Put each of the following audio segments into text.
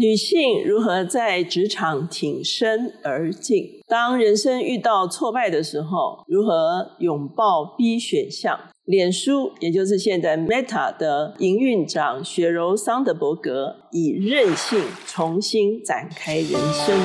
女性如何在职场挺身而进？当人生遇到挫败的时候，如何拥抱 B 选项？脸书，也就是现在 Meta 的营运长雪柔桑德伯格，以韧性重新展开人生。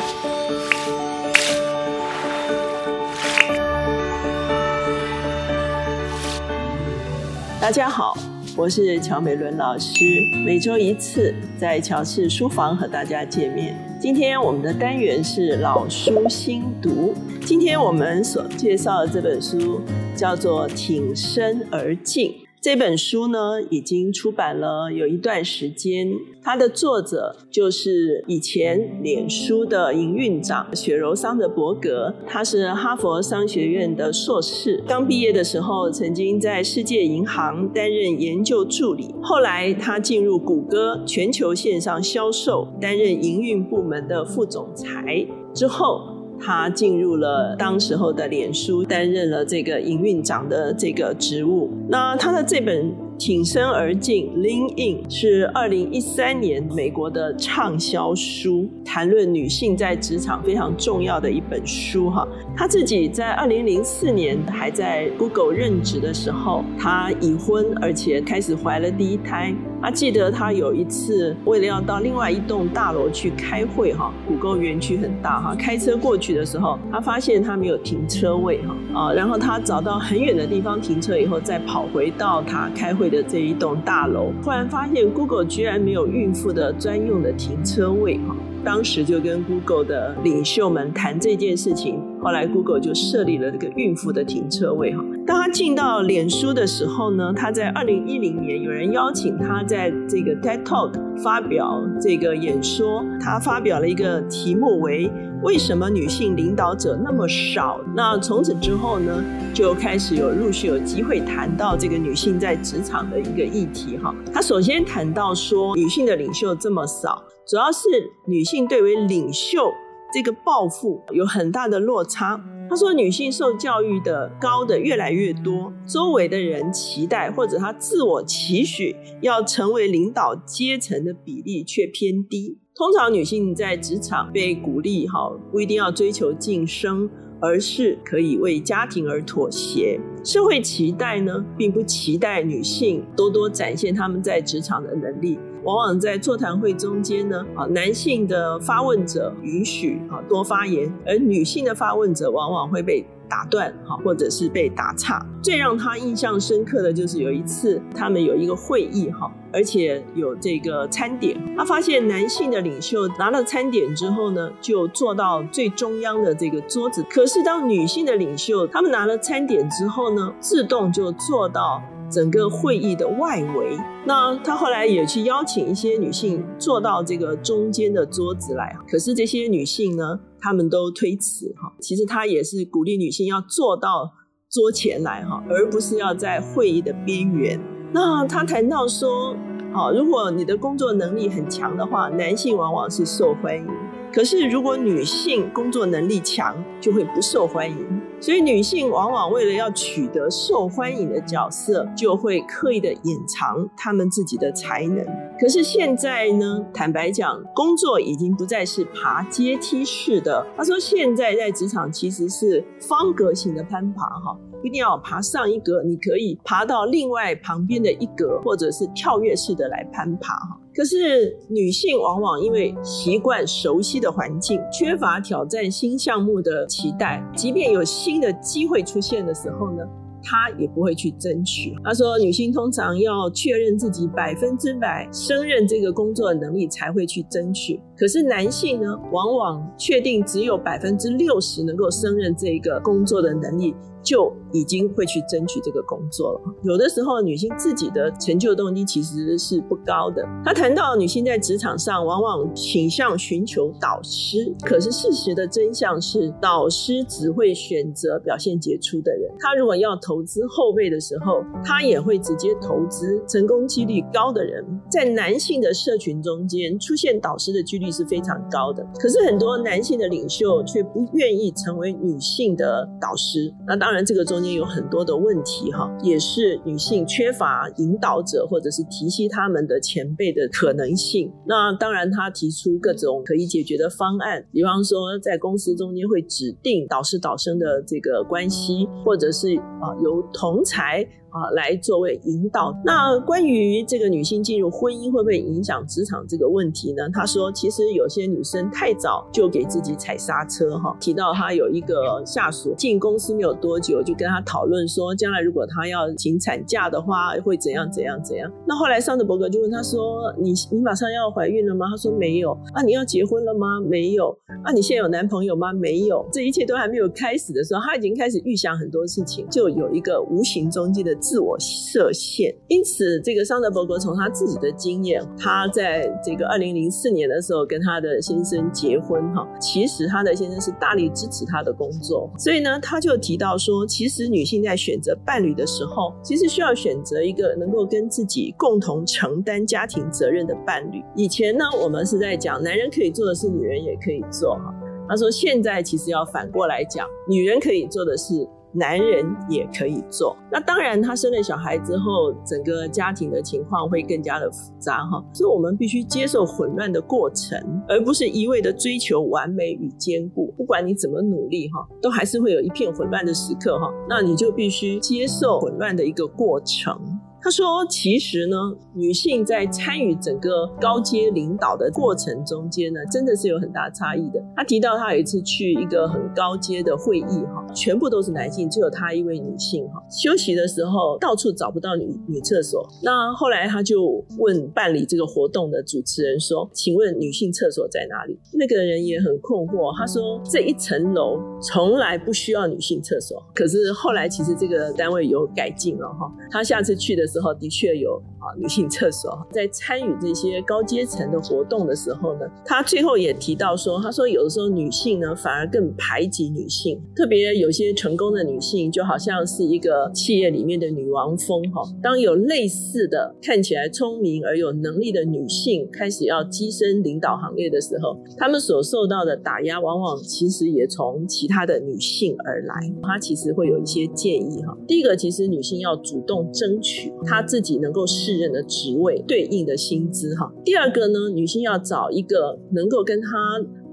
大家好。我是乔美伦老师，每周一次在乔氏书房和大家见面。今天我们的单元是老书新读，今天我们所介绍的这本书叫做《挺身而进》。这本书呢，已经出版了有一段时间。它的作者就是以前脸书的营运长雪柔桑德伯格，他是哈佛商学院的硕士。刚毕业的时候，曾经在世界银行担任研究助理。后来他进入谷歌全球线上销售，担任营运部门的副总裁。之后。他进入了当时候的脸书，担任了这个营运长的这个职务。那他的这本。挺身而进，Lean In 是二零一三年美国的畅销书，谈论女性在职场非常重要的一本书哈。她自己在二零零四年还在 Google 任职的时候，她已婚，而且开始怀了第一胎。她记得她有一次为了要到另外一栋大楼去开会哈，谷歌园区很大哈，开车过去的时候，她发现她没有停车位哈啊，然后她找到很远的地方停车以后，再跑回到她开会。的这一栋大楼，突然发现 Google 居然没有孕妇的专用的停车位哈，当时就跟 Google 的领袖们谈这件事情，后来 Google 就设立了这个孕妇的停车位哈。当他进到脸书的时候呢，他在二零一零年有人邀请他在这个 TED Talk 发表这个演说，他发表了一个题目为。为什么女性领导者那么少？那从此之后呢，就开始有陆续有机会谈到这个女性在职场的一个议题哈。他首先谈到说，女性的领袖这么少，主要是女性对为领袖这个抱负有很大的落差。他说，女性受教育的高的越来越多，周围的人期待或者她自我期许要成为领导阶层的比例却偏低。通常女性在职场被鼓励，哈，不一定要追求晋升，而是可以为家庭而妥协。社会期待呢，并不期待女性多多展现他们在职场的能力。往往在座谈会中间呢，啊，男性的发问者允许啊多发言，而女性的发问者往往会被。打断哈，或者是被打岔。最让他印象深刻的就是有一次，他们有一个会议哈，而且有这个餐点。他发现男性的领袖拿了餐点之后呢，就坐到最中央的这个桌子。可是当女性的领袖他们拿了餐点之后呢，自动就坐到。整个会议的外围，那他后来也去邀请一些女性坐到这个中间的桌子来，可是这些女性呢，她们都推辞哈。其实他也是鼓励女性要坐到桌前来哈，而不是要在会议的边缘。那他谈到说，好，如果你的工作能力很强的话，男性往往是受欢迎；可是如果女性工作能力强，就会不受欢迎。所以，女性往往为了要取得受欢迎的角色，就会刻意的隐藏她们自己的才能。可是现在呢，坦白讲，工作已经不再是爬阶梯式的。他说，现在在职场其实是方格型的攀爬，哈，一定要爬上一格，你可以爬到另外旁边的一格，或者是跳跃式的来攀爬，哈。可是女性往往因为习惯熟悉的环境，缺乏挑战新项目的期待，即便有新的机会出现的时候呢，她也不会去争取。她说，女性通常要确认自己百分之百胜任这个工作的能力才会去争取。可是男性呢，往往确定只有百分之六十能够胜任这个工作的能力。就已经会去争取这个工作了。有的时候，女性自己的成就动机其实是不高的。他谈到女性在职场上往往倾向寻求导师，可是事实的真相是，导师只会选择表现杰出的人。他如果要投资后辈的时候，他也会直接投资成功几率高的人。在男性的社群中间，出现导师的几率率是非常高的。可是很多男性的领袖却不愿意成为女性的导师。那当然。当然这个中间有很多的问题哈，也是女性缺乏引导者或者是提携他们的前辈的可能性。那当然他提出各种可以解决的方案，比方说在公司中间会指定导师导生的这个关系，或者是啊由同才。啊，来作为引导。那关于这个女性进入婚姻会不会影响职场这个问题呢？她说，其实有些女生太早就给自己踩刹车哈。提到她有一个下属进公司没有多久，就跟他讨论说，将来如果她要请产假的话，会怎样怎样怎样。那后来桑德伯格就问她说：“你你马上要怀孕了吗？”她说：“没有。”啊，你要结婚了吗？没有。啊，你现在有男朋友吗？没有。这一切都还没有开始的时候，她已经开始预想很多事情，就有一个无形中间的。自我设限，因此这个桑德伯格从他自己的经验，他在这个二零零四年的时候跟他的先生结婚哈，其实他的先生是大力支持他的工作，所以呢，他就提到说，其实女性在选择伴侣的时候，其实需要选择一个能够跟自己共同承担家庭责任的伴侣。以前呢，我们是在讲男人可以做的事，女人也可以做哈。他说现在其实要反过来讲，女人可以做的事。男人也可以做，那当然，他生了小孩之后，整个家庭的情况会更加的复杂哈，所以我们必须接受混乱的过程，而不是一味的追求完美与坚固。不管你怎么努力哈，都还是会有一片混乱的时刻哈，那你就必须接受混乱的一个过程。他说：“其实呢，女性在参与整个高阶领导的过程中间呢，真的是有很大差异的。他提到他有一次去一个很高阶的会议，哈，全部都是男性，只有他一位女性，哈。休息的时候到处找不到女女厕所。那后来他就问办理这个活动的主持人说：‘请问女性厕所在哪里？’那个人也很困惑，他说：‘这一层楼从来不需要女性厕所。’可是后来其实这个单位有改进了，哈。他下次去的。”时候的确有啊，女性厕所在参与这些高阶层的活动的时候呢，他最后也提到说，他说有的时候女性呢反而更排挤女性，特别有些成功的女性就好像是一个企业里面的女王蜂哈。当有类似的看起来聪明而有能力的女性开始要跻身领导行列的时候，她们所受到的打压往往其实也从其他的女性而来。他其实会有一些建议哈，第一个其实女性要主动争取。她自己能够适任的职位对应的薪资哈。第二个呢，女性要找一个能够跟她。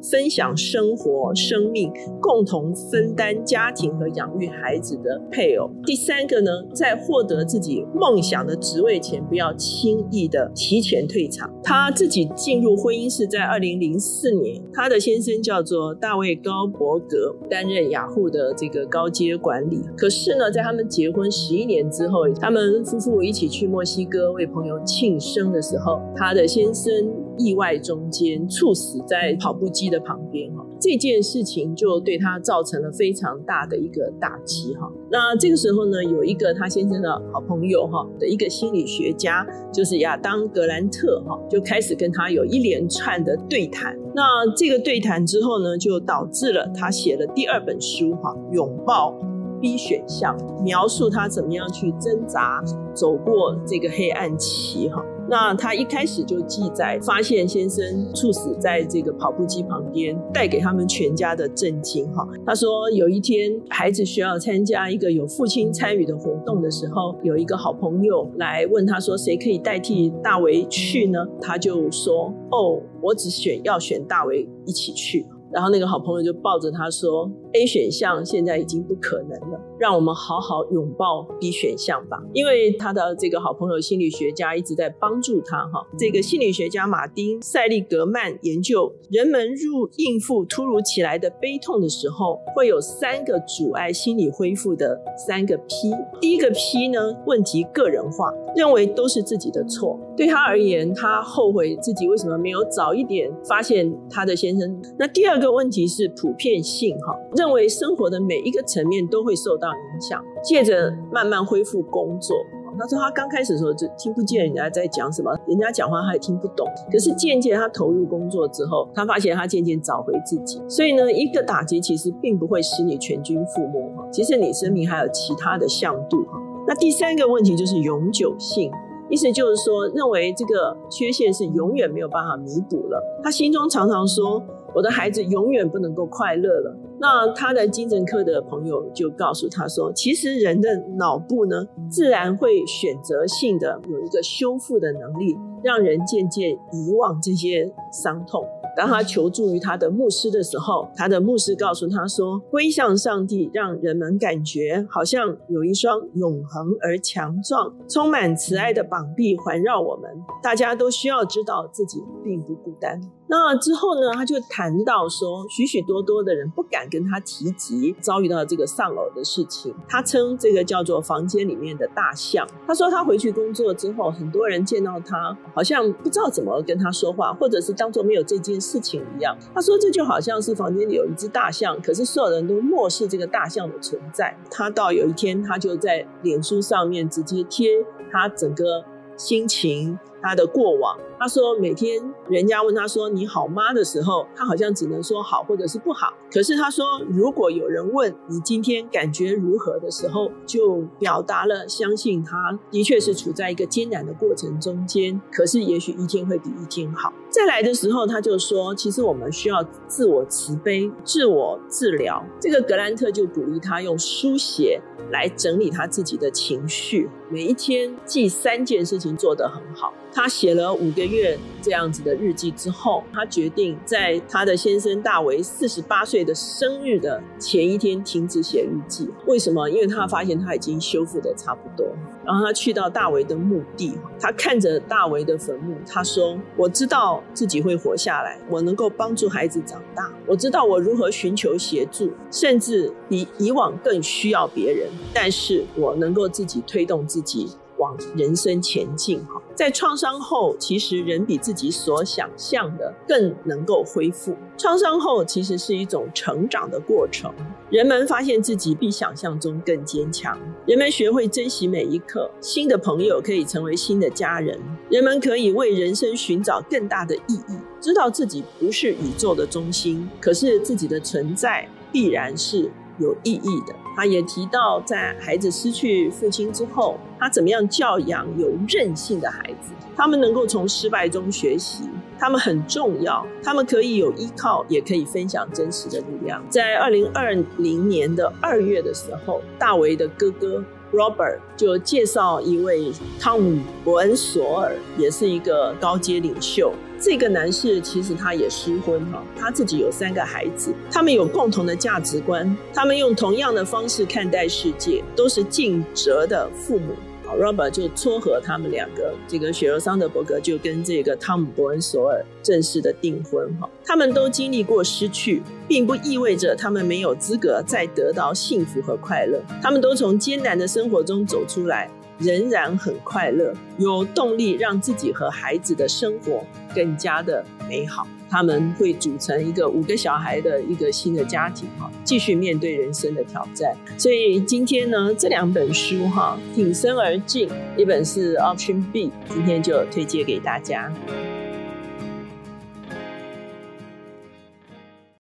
分享生活、生命，共同分担家庭和养育孩子的配偶。第三个呢，在获得自己梦想的职位前，不要轻易的提前退场。他自己进入婚姻是在二零零四年，他的先生叫做大卫高伯格，担任雅虎的这个高阶管理。可是呢，在他们结婚十一年之后，他们夫妇一起去墨西哥为朋友庆生的时候，他的先生。意外中间猝死在跑步机的旁边哈，这件事情就对他造成了非常大的一个打击哈。那这个时候呢，有一个他先生的好朋友哈的一个心理学家，就是亚当格兰特哈，就开始跟他有一连串的对谈。那这个对谈之后呢，就导致了他写了第二本书哈，拥抱 B 选项，描述他怎么样去挣扎走过这个黑暗期哈。那他一开始就记载，发现先生猝死在这个跑步机旁边，带给他们全家的震惊。哈，他说有一天孩子需要参加一个有父亲参与的活动的时候，有一个好朋友来问他说，谁可以代替大为去呢？他就说，哦，我只选要选大为一起去。然后那个好朋友就抱着他说：“A 选项现在已经不可能了，让我们好好拥抱 B 选项吧。”因为他的这个好朋友心理学家一直在帮助他哈。这个心理学家马丁塞利格曼研究，人们入应付突如其来的悲痛的时候，会有三个阻碍心理恢复的三个 P。第一个 P 呢，问题个人化，认为都是自己的错。对他而言，他后悔自己为什么没有早一点发现他的先生。那第二。个问题是普遍性哈，认为生活的每一个层面都会受到影响。借着慢慢恢复工作，他说他刚开始的时候就听不见人家在讲什么，人家讲话他也听不懂。可是渐渐他投入工作之后，他发现他渐渐找回自己。所以呢，一个打击其实并不会使你全军覆没哈，其实你生命还有其他的向度。那第三个问题就是永久性。意思就是说，认为这个缺陷是永远没有办法弥补了。他心中常常说：“我的孩子永远不能够快乐了。”那他的精神科的朋友就告诉他说，其实人的脑部呢，自然会选择性的有一个修复的能力，让人渐渐遗忘这些伤痛。当他求助于他的牧师的时候，他的牧师告诉他说：“归向上帝，让人们感觉好像有一双永恒而强壮、充满慈爱的膀臂环绕我们。大家都需要知道自己并不孤单。”那之后呢，他就谈到说，许许多多的人不敢跟他提及遭遇到这个丧偶的事情。他称这个叫做房间里面的大象。他说他回去工作之后，很多人见到他，好像不知道怎么跟他说话，或者是当做没有这件事情一样。他说这就好像是房间里有一只大象，可是所有人都漠视这个大象的存在。他到有一天，他就在脸书上面直接贴他整个心情。他的过往，他说每天人家问他说你好吗的时候，他好像只能说好或者是不好。可是他说，如果有人问你今天感觉如何的时候，就表达了相信他的确是处在一个艰难的过程中间。可是也许一天会比一天好。再来的时候，他就说，其实我们需要自我慈悲、自我治疗。这个格兰特就鼓励他用书写来整理他自己的情绪，每一天记三件事情做得很好。他写了五个月这样子的日记之后，他决定在他的先生大为四十八岁的生日的前一天停止写日记。为什么？因为他发现他已经修复的差不多。然后他去到大为的墓地，他看着大为的坟墓，他说：“我知道自己会活下来，我能够帮助孩子长大，我知道我如何寻求协助，甚至比以往更需要别人，但是我能够自己推动自己。”往人生前进哈，在创伤后，其实人比自己所想象的更能够恢复。创伤后其实是一种成长的过程，人们发现自己比想象中更坚强，人们学会珍惜每一刻，新的朋友可以成为新的家人，人们可以为人生寻找更大的意义，知道自己不是宇宙的中心，可是自己的存在必然是。有意义的，他也提到，在孩子失去父亲之后，他怎么样教养有韧性的孩子。他们能够从失败中学习，他们很重要，他们可以有依靠，也可以分享真实的力量。在二零二零年的二月的时候，大为的哥哥 Robert 就介绍一位汤姆·伯恩索尔，也是一个高阶领袖。这个男士其实他也失婚哈，他自己有三个孩子，他们有共同的价值观，他们用同样的方式看待世界，都是尽责的父母。Robert 就撮合他们两个，这个雪柔桑德伯格就跟这个汤姆伯恩索尔正式的订婚哈。他们都经历过失去，并不意味着他们没有资格再得到幸福和快乐。他们都从艰难的生活中走出来。仍然很快乐，有动力让自己和孩子的生活更加的美好。他们会组成一个五个小孩的一个新的家庭，哈，继续面对人生的挑战。所以今天呢，这两本书哈，挺身而进，一本是 Option B，今天就推荐给大家。